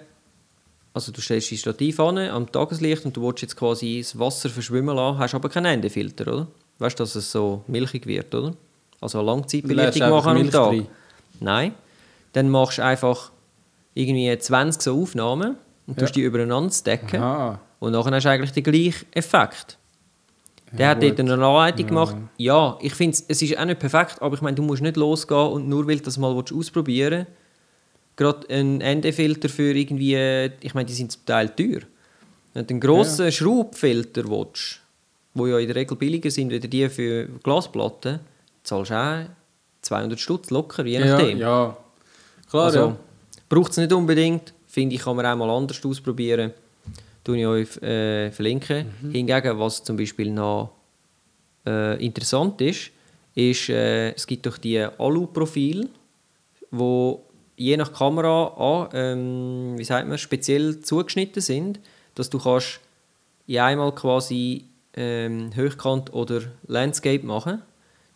also du stellst dein Stativ an am Tageslicht und du willst jetzt quasi das Wasser verschwimmen lassen, hast aber keinen Endefilter, oder? Weißt du, dass es so milchig wird, oder? Also eine Langzeitbelichtung machen am Tag. rein. Nein. Dann machst du einfach irgendwie 20 so Aufnahmen und tust Ja. die übereinander stacken. Aha. Und nachher hast du eigentlich den gleichen Effekt. Der Ja, hat dort eine Anleitung gemacht. Ja, ich finde es ist auch nicht perfekt, aber ich meine, du musst nicht losgehen und nur weil du das mal ausprobieren willst, gerade einen ND-Filter für irgendwie, ich meine, die sind zum Teil teuer. Wenn du einen grossen Schraubfilter willst, die ja in der Regel billiger sind als die für Glasplatten, zahlst du auch 200 Stutz locker, je Ja, nachdem. ja. Klar, Also, ja. Braucht es nicht unbedingt. Finde ich, kann man auch mal anders ausprobieren. Tue ich euch äh, verlinken. Hingegen, was zum Beispiel noch äh, interessant ist, ist, äh, es gibt doch die Alu-Profile, wo je nach Kamera an, ähm, wie sagt man, speziell zugeschnitten sind, dass du kannst in einmal quasi ähm, Hochkant oder Landscape machen.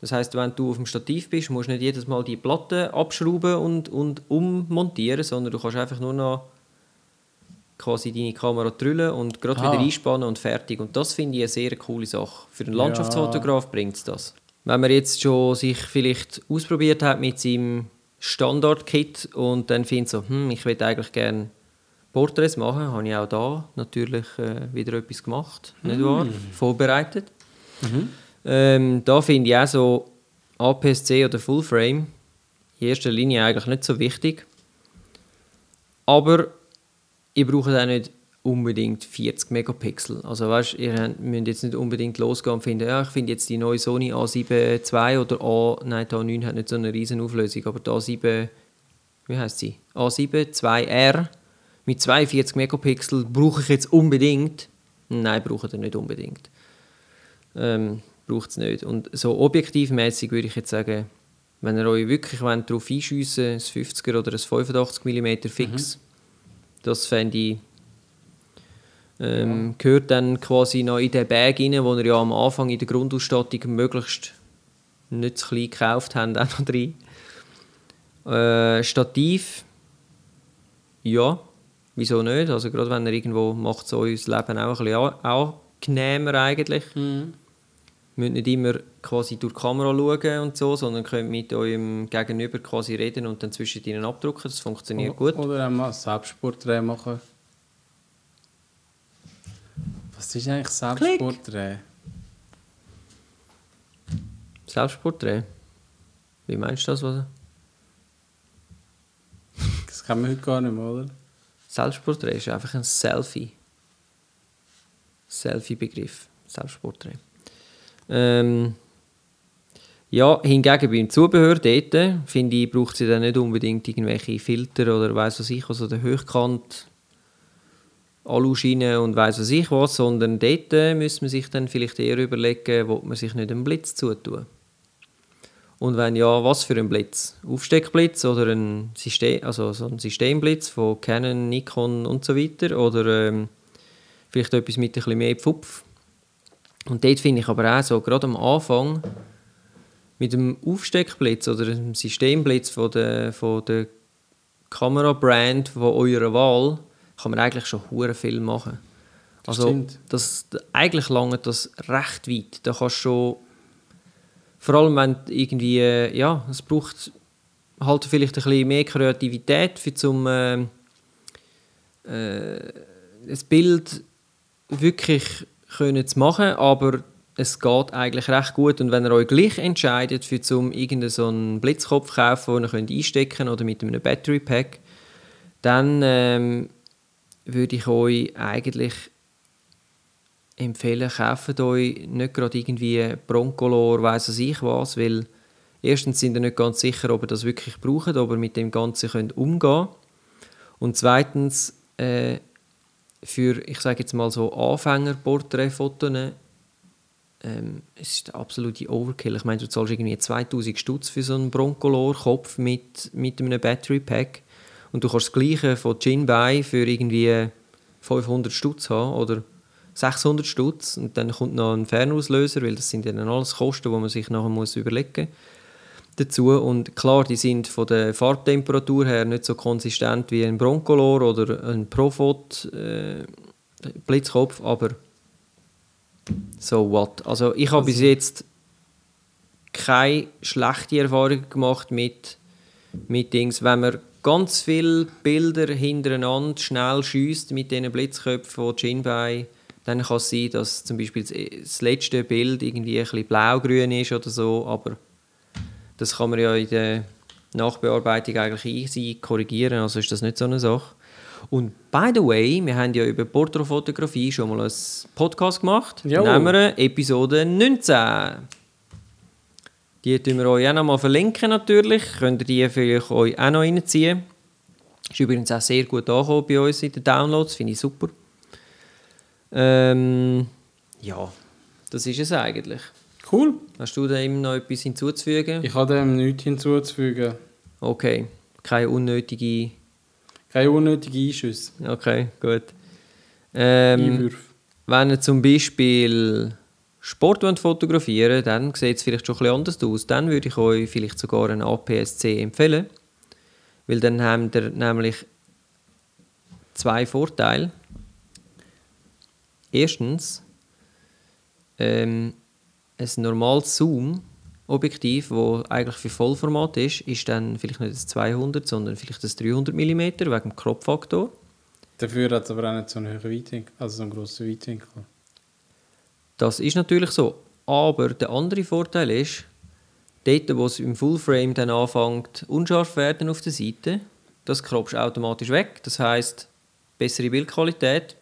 Das heißt, wenn du auf dem Stativ bist, musst du nicht jedes Mal die Platte abschrauben und, und ummontieren, sondern du kannst einfach nur noch quasi deine Kamera drüllen und gerade Ah. wieder einspannen und fertig. Und das finde ich eine sehr coole Sache. Für einen Landschaftsfotograf bringt es das. Wenn man jetzt schon sich vielleicht ausprobiert hat mit seinem Standard-Kit und dann findet so, hm, ich will eigentlich gerne Porträts machen, habe ich auch da natürlich äh, wieder etwas gemacht, nicht wahr? Vorbereitet. Ähm, da finde ich auch so APS-C oder Fullframe in erster Linie eigentlich nicht so wichtig. Aber ihr braucht auch nicht unbedingt 40 Megapixel. Also weißt, ihr müsst jetzt nicht unbedingt losgehen und finden, ja, ich finde jetzt die neue Sony A7 II oder A, nein, die A9 hat nicht so eine riesen Auflösung, aber die A7, wie heißt sie? A7 2R mit 42 Megapixel brauche ich jetzt unbedingt. Nein, braucht ihr nicht unbedingt. Ähm, braucht es nicht. Und so objektivmäßig würde ich jetzt sagen, wenn ihr euch wirklich wollt, darauf einschiessen wollt, ein 50er oder ein 85 mm fix, das fände ich, ähm, gehört dann quasi noch in den Bag rein, wo ihr ja am Anfang in der Grundausstattung möglichst nicht zu klein gekauft habt, auch noch drin. Äh, Stativ, ja, wieso nicht? Also gerade wenn ihr irgendwo macht so euer Leben auch ein bisschen an- angenehmer eigentlich. Mhm. Müsst nicht immer quasi durch die Kamera schauen und so, sondern könnt mit eurem Gegenüber quasi reden und dann zwischen ihnen abdrucken. Das funktioniert gut. Oder auch mal Selbstporträt machen. Was ist eigentlich Selbstporträt? Selbstporträt. Wie meinst du das? Was? Das kann man heute gar nicht mehr, oder? Selbstporträt ist einfach ein Selfie. Selfie-Begriff. Selbstporträt. Ähm, Ja, hingegen beim Zubehör dort, finde ich, braucht sie dann nicht unbedingt irgendwelche Filter oder weiss was ich, also der Höchkant Aluschiene und weiss was ich was, sondern dort müsste man sich dann vielleicht eher überlegen, ob man sich nicht einen Blitz zutun. Und wenn ja, was für ein Blitz? Aufsteckblitz oder ein System, also so ein Systemblitz von Canon, Nikon und so weiter oder ähm, vielleicht etwas mit ein bisschen mehr Pfupf. Und dort finde ich aber auch so, gerade am Anfang mit dem Aufsteckblitz oder dem Systemblitz von der, von der Kamerabrand von eurer Wahl kann man eigentlich schon hure viel machen. Das Also stimmt. das, eigentlich lange das recht weit. Da kannst schon, vor allem wenn irgendwie, äh, ja, es braucht halt vielleicht ein bisschen mehr Kreativität für zum äh, äh, das Bild wirklich können zu machen, aber es geht eigentlich recht gut. Und wenn ihr euch gleich entscheidet für zum irgendeinen so einen Blitzkopf kaufen, den ihr könnt einstecken könnt oder mit einem Battery Pack, dann ähm, würde ich euch eigentlich empfehlen, kauft euch nicht gerade irgendwie Broncolor, weiss was ich was, weil erstens sind ihr nicht ganz sicher, ob ihr das wirklich braucht, ob ihr mit dem Ganzen könnt umgehen. Und zweitens äh, für, ich sage jetzt mal so Anfängerporträtfotos, ähm, es ist der absolute Overkill. Ich meine, du zahlst irgendwie 2000 Stutz für so einen Broncolor-Kopf mit, mit einem Battery Pack und du kannst das gleiche von Jinbei für irgendwie 500 Stutz haben oder 600 Stutz und dann kommt noch ein Fernauslöser, weil das sind dann alles Kosten, die man sich nachher muss überlegen dazu und klar, die sind von der Farbtemperatur her nicht so konsistent wie ein Broncolor oder ein Profot äh, Blitzkopf, aber so what. Also ich habe bis jetzt keine schlechte Erfahrung gemacht mit, mit Dings, wenn man ganz viele Bilder hintereinander schnell schießt mit diesen Blitzköpfen von Jinbei, dann kann es sein, dass zum Beispiel das letzte Bild irgendwie ein bisschen blaugrün ist oder so, aber das kann man ja in der Nachbearbeitung eigentlich easy korrigieren, also ist das nicht so eine Sache. Und by the way, wir haben ja über Porträtfotografie schon mal einen Podcast gemacht. Jo. Nehmen wir Episode 19. Die tun wir euch auch noch mal verlinken natürlich. Könnt ihr die vielleicht euch auch noch reinziehen. Ist übrigens auch sehr gut angekommen bei uns in den Downloads, finde ich super. Ähm, ja, das ist es eigentlich. Cool. Hast du dem noch etwas hinzuzufügen? Ich habe dem nichts hinzuzufügen. Okay, keine unnötige. Keine unnötigen Einschüsse. Okay, gut. Ähm, Einwürfe. wenn ihr zum Beispiel Sport wollt fotografieren dann sieht es vielleicht schon ein bisschen anders aus. Dann würde ich euch vielleicht sogar einen APS-C empfehlen. Weil dann habt ihr nämlich zwei Vorteile. Erstens, ähm, ein normales Zoom-Objektiv, das eigentlich für Vollformat ist, ist dann vielleicht nicht das 200, sondern vielleicht das 300 mm wegen dem Crop-Faktor. Dafür hat es aber auch nicht so einen hohen Weitwinkel, also so einen grossen Weitwinkel. Das ist natürlich so. Aber der andere Vorteil ist, dort, wo es im Fullframe dann anfängt, unscharf werden auf der Seite, das kroppst du automatisch weg. Das heißt bessere Bildqualität.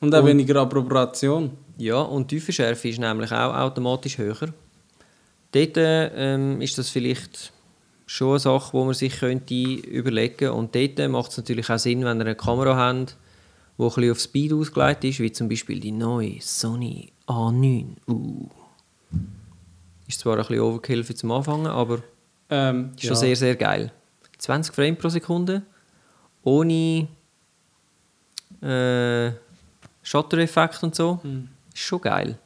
Und auch Und- weniger Approbation. Ja, und die Tiefenschärfe ist nämlich auch automatisch höher. Dort ähm, ist das vielleicht schon eine Sache, die man sich könnte überlegen könnte. Und dort macht es natürlich auch Sinn, wenn ihr eine Kamera habt, die ein bisschen auf Speed ausgelegt ist, wie zum Beispiel die neue Sony A9. Uh. Ist zwar ein bisschen Overkill für zum Anfangen, aber Ähm, ist schon sehr, sehr geil. 20 Frames pro Sekunde, ohne äh, Shutter-Effekt und so. Mhm. Ist schon geil.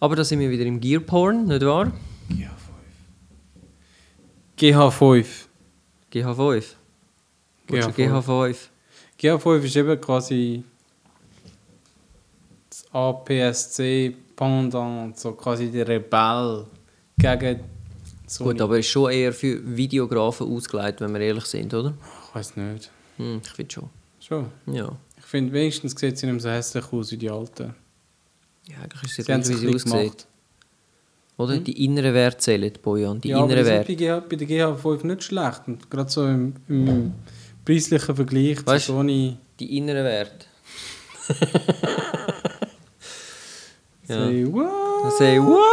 Aber da sind wir wieder im Gear-Porn, nicht wahr? GH5. GH5. Willst du GH5. GH5? GH5 ist eben quasi das APS-C Pendant, so quasi der Rebell gegen Sony. Gut, aber ist schon eher für Videografen ausgelegt, wenn wir ehrlich sind, oder? Ich weiß nicht. Hm, ich finde schon. Schon. Ja. Ich finde, wenigstens sieht sie nicht mehr so hässlich aus wie die alten. Ja, eigentlich ist es es wie sie gemacht. Oder? Die inneren Werte zählen, Bojan. Die ja, inneren die Werte. sind bei, der GH5 nicht schlecht. Und gerade so im, im preislichen Vergleich Weißt- zu Sony. Die inneren Werte. ja. Say what? Say what?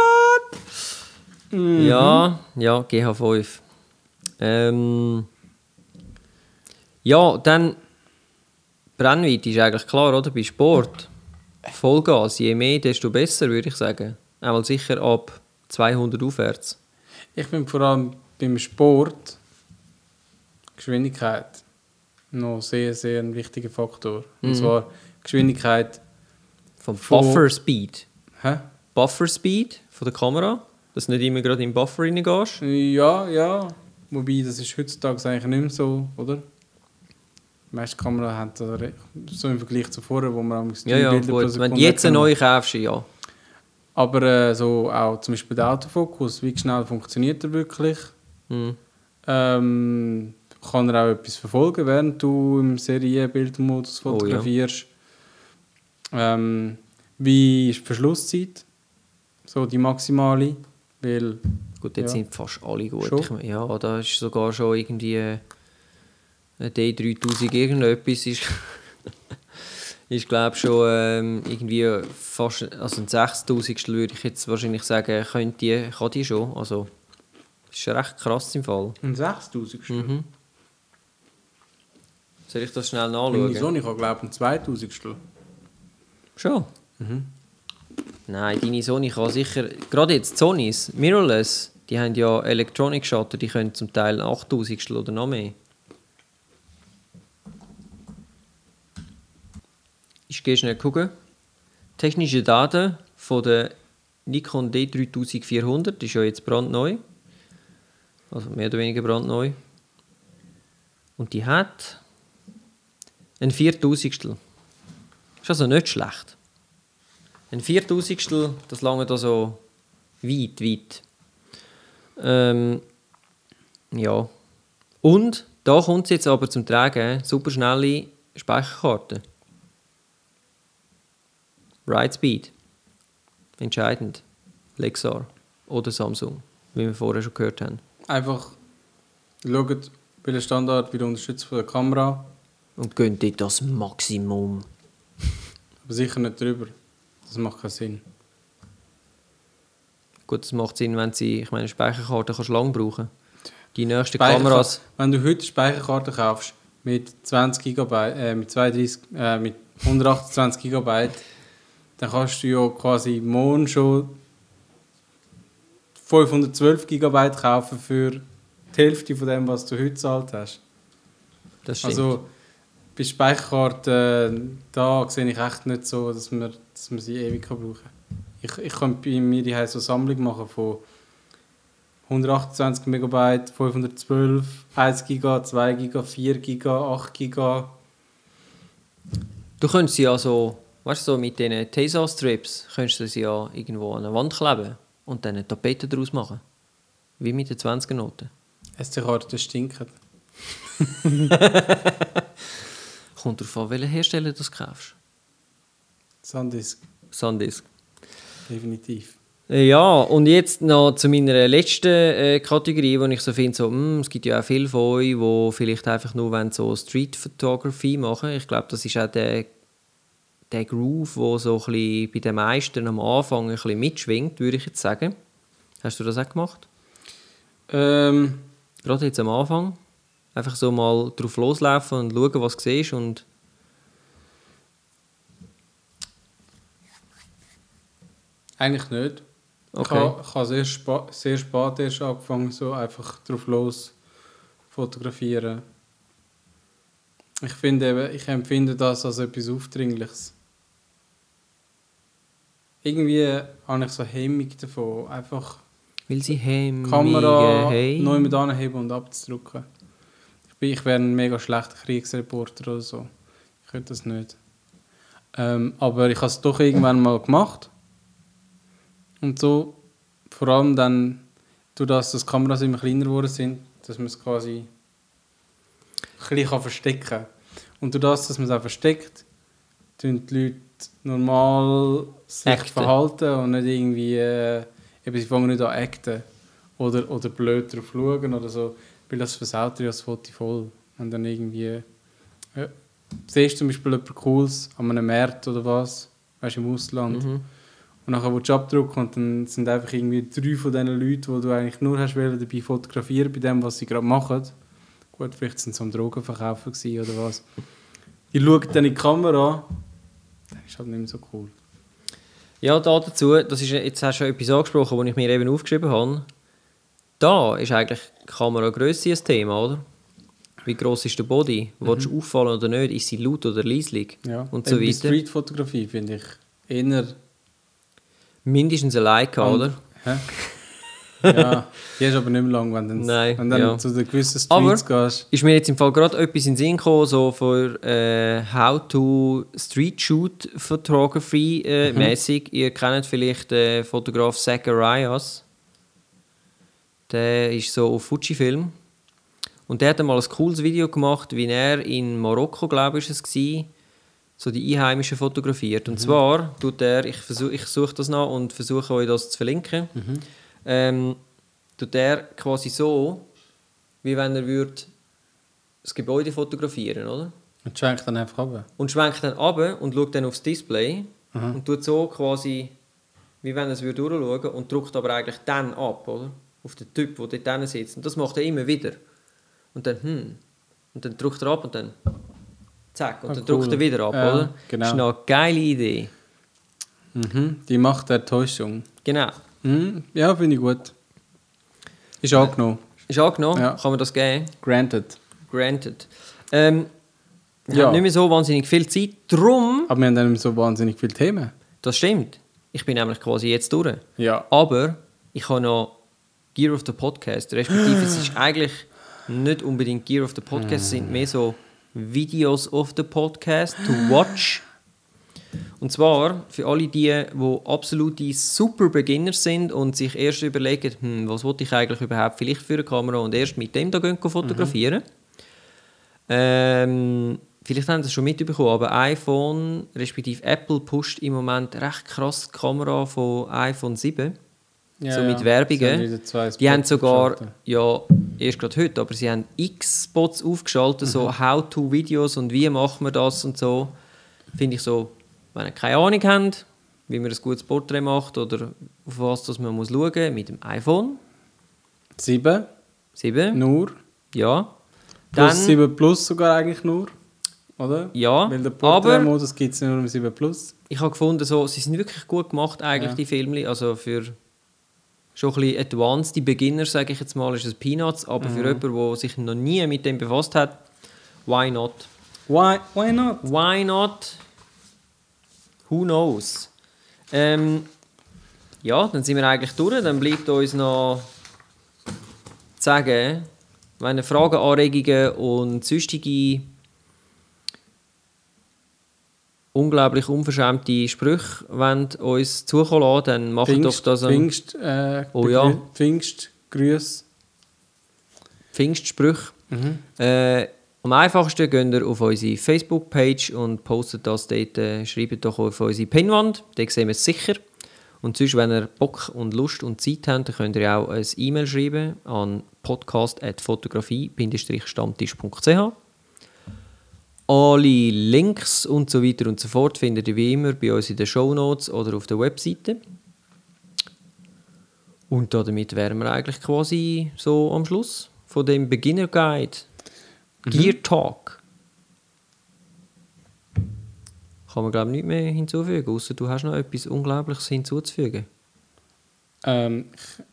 Ja, ja, GH5. Ähm, ja, dann Brennweite ist eigentlich klar, oder? Bei Sport. Vollgas, je mehr, desto besser, würde ich sagen. Einmal sicher ab 200 aufwärts. Ich bin vor allem beim Sport Geschwindigkeit noch sehr, sehr ein wichtiger Faktor. Und zwar Geschwindigkeit. Vom Von- Buffer Speed. Hä? Buffer Speed von der Kamera, dass du nicht immer gerade in den Buffer reingehst. Ja, ja. Wobei, das ist heutzutage eigentlich nicht mehr so, oder? Die meisten Kameras haben das re- so im Vergleich zu vorher, wo man am Ja, ja, gut. Wenn du jetzt eine neue kaufst, ja. Aber äh, so auch zum Beispiel der Autofokus, wie schnell funktioniert er wirklich? Hm. Ähm, kann er auch etwas verfolgen, während du im Serienbildmodus Oh, ja. fotografierst? ähm, wie ist die Verschlusszeit? So die maximale? Weil, Gut, jetzt Ja. sind fast alle gut. Ich ja, da ist sogar schon irgendwie ein D3000 irgendetwas ist, ist glaube schon ähm, irgendwie fast, also ein 6000 würde ich jetzt wahrscheinlich sagen, könnte die, kann die schon. Also, das ist recht krass im Fall. ein 6000 Mhm. Soll ich das schnell Meine nachschauen? Sony kann glaube ich ein 2000 Schon? Nein, deine Sony kann sicher. Gerade jetzt Sonys, Mirrorless, die haben ja Electronic Shutter, die können zum Teil 8000 oder noch mehr. Ich gehe schnell gucken. Technische Daten von der Nikon D3400 ist ja jetzt brandneu. Also mehr oder weniger brandneu. Und die hat ein Viertausendstel. Ist also nicht schlecht. Ein Viertausendstel, das lange da so weit, weit. Ähm, ja. Und da kommt es jetzt aber zum Tragen, super schnelle Speicherkarte. Write Speed. Entscheidend. Lexar oder Samsung, wie wir vorher schon gehört haben. Einfach schaut, welcher Standard wird unterstützt von der Kamera, Und gehen dort das Maximum. aber sicher nicht drüber. Das macht keinen Sinn. Gut, das macht Sinn, wenn sie, ich meine, Speicherkarte kannst du lang brauchen. Die nächsten Kameras, Wenn du heute Speicherkarte kaufst mit 20 GB, äh, mit 32, äh, mit 128 GB, dann kannst du ja quasi morgen schon 512 GB kaufen für die Hälfte von dem, was du heute gezahlt hast. das stimmt. Also bei Speicherkarten, da sehe ich echt nicht so, dass man, dass man sie ewig kann brauchen kann. Ich, ich kann bei mir die so eine Sammlung machen von 128 MB, 512, 1 GB, 2 GB, 4 GB, 8 GB. Du könntest sie ja so, weißt du, so mit diesen Tesa-Strips, könntest du sie ja irgendwo an eine Wand kleben und dann eine Tapete daraus machen. Wie mit den 20er-Noten. SD-Karten stinken. Kommt darauf an, welchen Hersteller du das kaufst. Sandisk, Sandisk. definitiv. Ja, und jetzt noch zu meiner letzten äh, Kategorie, wo ich so finde, so, hm, es gibt ja auch viele von euch, die vielleicht einfach nur wollen, so Street Photography machen Ich glaube, das ist auch der, der Groove, der so ein bisschen bei den meisten am Anfang ein bisschen mitschwingt, würde ich jetzt sagen. Hast du das auch gemacht? Ähm, Gerade jetzt am Anfang? Einfach so mal drauf loslaufen und schauen, was du siehst und... eigentlich nicht. Ich Okay. habe, ich habe sehr, spa sehr spät erst angefangen, so einfach drauf los fotografieren. Ich finde eben, ich empfinde das als etwas Aufdringliches. Irgendwie habe ich so Hemmung davon, einfach Weil sie Hemmungen die Kamera haben. neu mit anheben und abzudrücken. Ich, bin, ich wäre ein mega schlechter Kriegsreporter oder so. Ich könnte das nicht. Ähm, aber ich habe es doch irgendwann mal gemacht. Und so, vor allem dann, durch das, dass die Kameras immer kleiner geworden sind, dass man es quasi ein bisschen verstecken kann. Und durch das, dass man es auch versteckt, tun die Leute normal sich Acten. verhalten und nicht irgendwie, äh, eben, sie fangen nicht an acten oder, oder blöd drauf schauen oder so, weil das versaut dir ja das Foto voll. Und dann irgendwie, ja, siehst zum Beispiel etwas Cooles an einem Markt oder was, weißt du, im Ausland, Mhm. Und nachher willst du abdrucken und dann sind einfach irgendwie drei von diesen Leuten, die du eigentlich nur hast wollen, dabei fotografieren bei dem, was sie gerade machen. Gut, vielleicht sind sie am Drogenverkaufen oder was. Die schauen dann in die Kamera. Das ist halt nicht mehr so cool. Ja, da dazu, das ist, jetzt hast du schon etwas angesprochen, das ich mir eben aufgeschrieben habe. Da ist eigentlich Kameragröße ein Thema, oder? Wie gross ist der Body? Willst du auffallen oder nicht? Ist sie laut oder leislich? Ja. Und so weiter. Streetfotografie finde ich eher... Mindestens ein Like, oder? Hä? Ja, die ist aber nicht mehr lang, wenn du Nein, wenn dann ja. zu den gewissen Aber- Streets gehst. Ist mir jetzt im Fall gerade etwas in den Sinn gekommen, so für äh, How to Street Shoot Photography äh, Mhm. mäßig. Ihr kennt vielleicht den Fotograf Zacharias. Der ist so auf Fujifilm. Und der hat einmal ein cooles Video gemacht, wie er in Marokko, glaube ich, es war, so die Einheimischen fotografiert. Und Mhm. zwar tut er, ich, versuch, ich suche das noch und versuche euch das zu verlinken, Mhm. Ähm, tut er quasi so, wie wenn er würde das Gebäude fotografieren, oder? Und schwenkt dann einfach runter. Und schwenkt dann ab und schaut dann aufs Display Aha. und tut so quasi, wie wenn er es würde durchschauen und drückt aber eigentlich dann ab, oder? Auf den Typ, der dort drinnen sitzt. Und das macht er immer wieder. Und dann, hm. Und dann drückt er ab und dann, zack. Und Ah, dann cool. drückt er wieder ab, Ja, oder? genau. Das ist eine geile Idee. Mhm. Die Macht der Täuschung. Genau. Mhm. Ja, finde ich gut. Ist angenommen. Ist angenommen, Ja. kann man das geben. Granted. Granted. Ähm, wir Ja. haben nicht mehr so wahnsinnig viel Zeit. Drum, Aber wir haben dann so wahnsinnig viele Themen. das stimmt. Ich bin nämlich quasi jetzt durch. Ja. Aber ich habe noch Gear of the Podcast. Respektive, es ist eigentlich nicht unbedingt Gear of the Podcast, es sind mehr so Videos of the Podcast to watch. Und zwar für alle die, die absolute super Beginner sind und sich erst überlegen, hm, was wollte ich eigentlich überhaupt vielleicht für eine Kamera und erst mit dem da gehen fotografieren. Ähm, vielleicht haben Sie es schon mitbekommen, aber iPhone respektive Apple pusht im Moment recht krass die Kamera von iPhone 7. ja so ja. mit Werbungen. Wieder zwei Die haben sogar, ja, erst gerade heute, aber sie haben x Spots aufgeschaltet, so How-to-Videos und wie machen wir das und so. Finde ich so, wenn ihr keine Ahnung habt, wie man ein gutes Porträt macht oder auf was das man muss schauen mit dem iPhone Sieben, 7, nur. ja. Plus Dann, 7 Plus sogar eigentlich nur. Oder? ja, Weil der aber Portrait-Modus gibt es nur im 7 Plus. ich habe gefunden, so, sie sind wirklich gut gemacht eigentlich, Ja. die Filme. Also für schon ein bisschen advanced, die Beginner, sage ich jetzt mal, ist es Peanuts, aber Mhm. für jemanden, der sich noch nie mit dem befasst hat, why not? Why, why not? Why not? Who knows? Ähm, ja, dann sind wir eigentlich durch. Dann bleibt uns noch zu sagen, wenn ihr Fragen, Anregungen und sonstige unglaublich unverschämte Sprüche wollt uns zukommen lassen, dann macht doch das am Pfingst, äh, Oh ja. Begrü- Pfingstgrüße. Pfingstsprüche. Mhm. Äh, am einfachsten geht ihr auf unsere Facebook-Page und postet das dort. Äh, schreibt doch auf unsere Pinwand, da sehen wir es sicher. Und sonst, wenn ihr Bock und Lust und Zeit habt, dann könnt ihr auch ein E-Mail schreiben an podcast.fotografie-stammtisch.ch Alle Links und so weiter und so fort findet ihr wie immer bei uns in den Shownotes oder auf der Webseite. Und damit wären wir eigentlich quasi so am Schluss von dem Beginner Guide. Gear Talk. Kann man glaube ich nicht mehr hinzufügen, außer du hast noch etwas Unglaubliches hinzuzufügen. Ähm,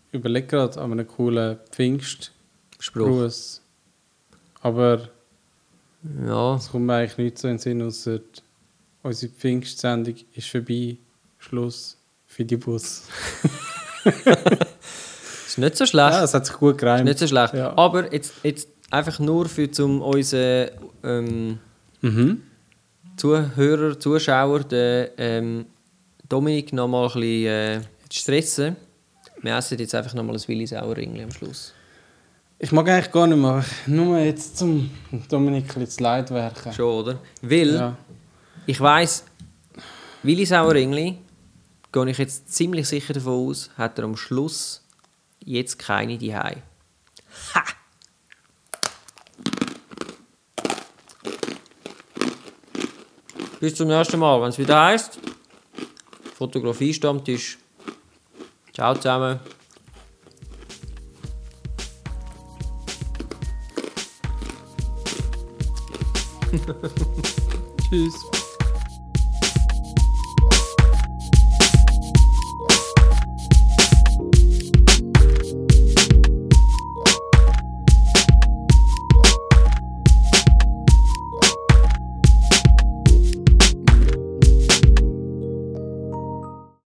ich überlege gerade an einen coolen Pfingstgruß. Spruch. Aber Ja, es kommt mir eigentlich nicht so in den Sinn, außer unsere Pfingstsendung ist vorbei. Schluss für die Bus. ist nicht so schlecht. Ja, es hat sich gut ist gereimt. nicht so schlecht. Ja. Aber jetzt, jetzt einfach nur für zum unseren ähm, Mhm. Zuhörer, Zuschauer, den ähm, Dominik noch mal ein bisschen äh, zu stressen. Wir essen jetzt einfach noch mal ein Willi Sauerringli am Schluss. Ich mag eigentlich gar nicht mehr, nur jetzt zum Dominik ein bisschen zu leid werken. Schon, oder? Weil Ja. ich weiss, Willi Sauerringli, gehe ich jetzt ziemlich sicher davon aus, hat er am Schluss jetzt keine die Ha! Bis zum nächsten Mal, wenn es wieder heißt. Fotografie-Stammtisch. Ciao zusammen. Tschüss.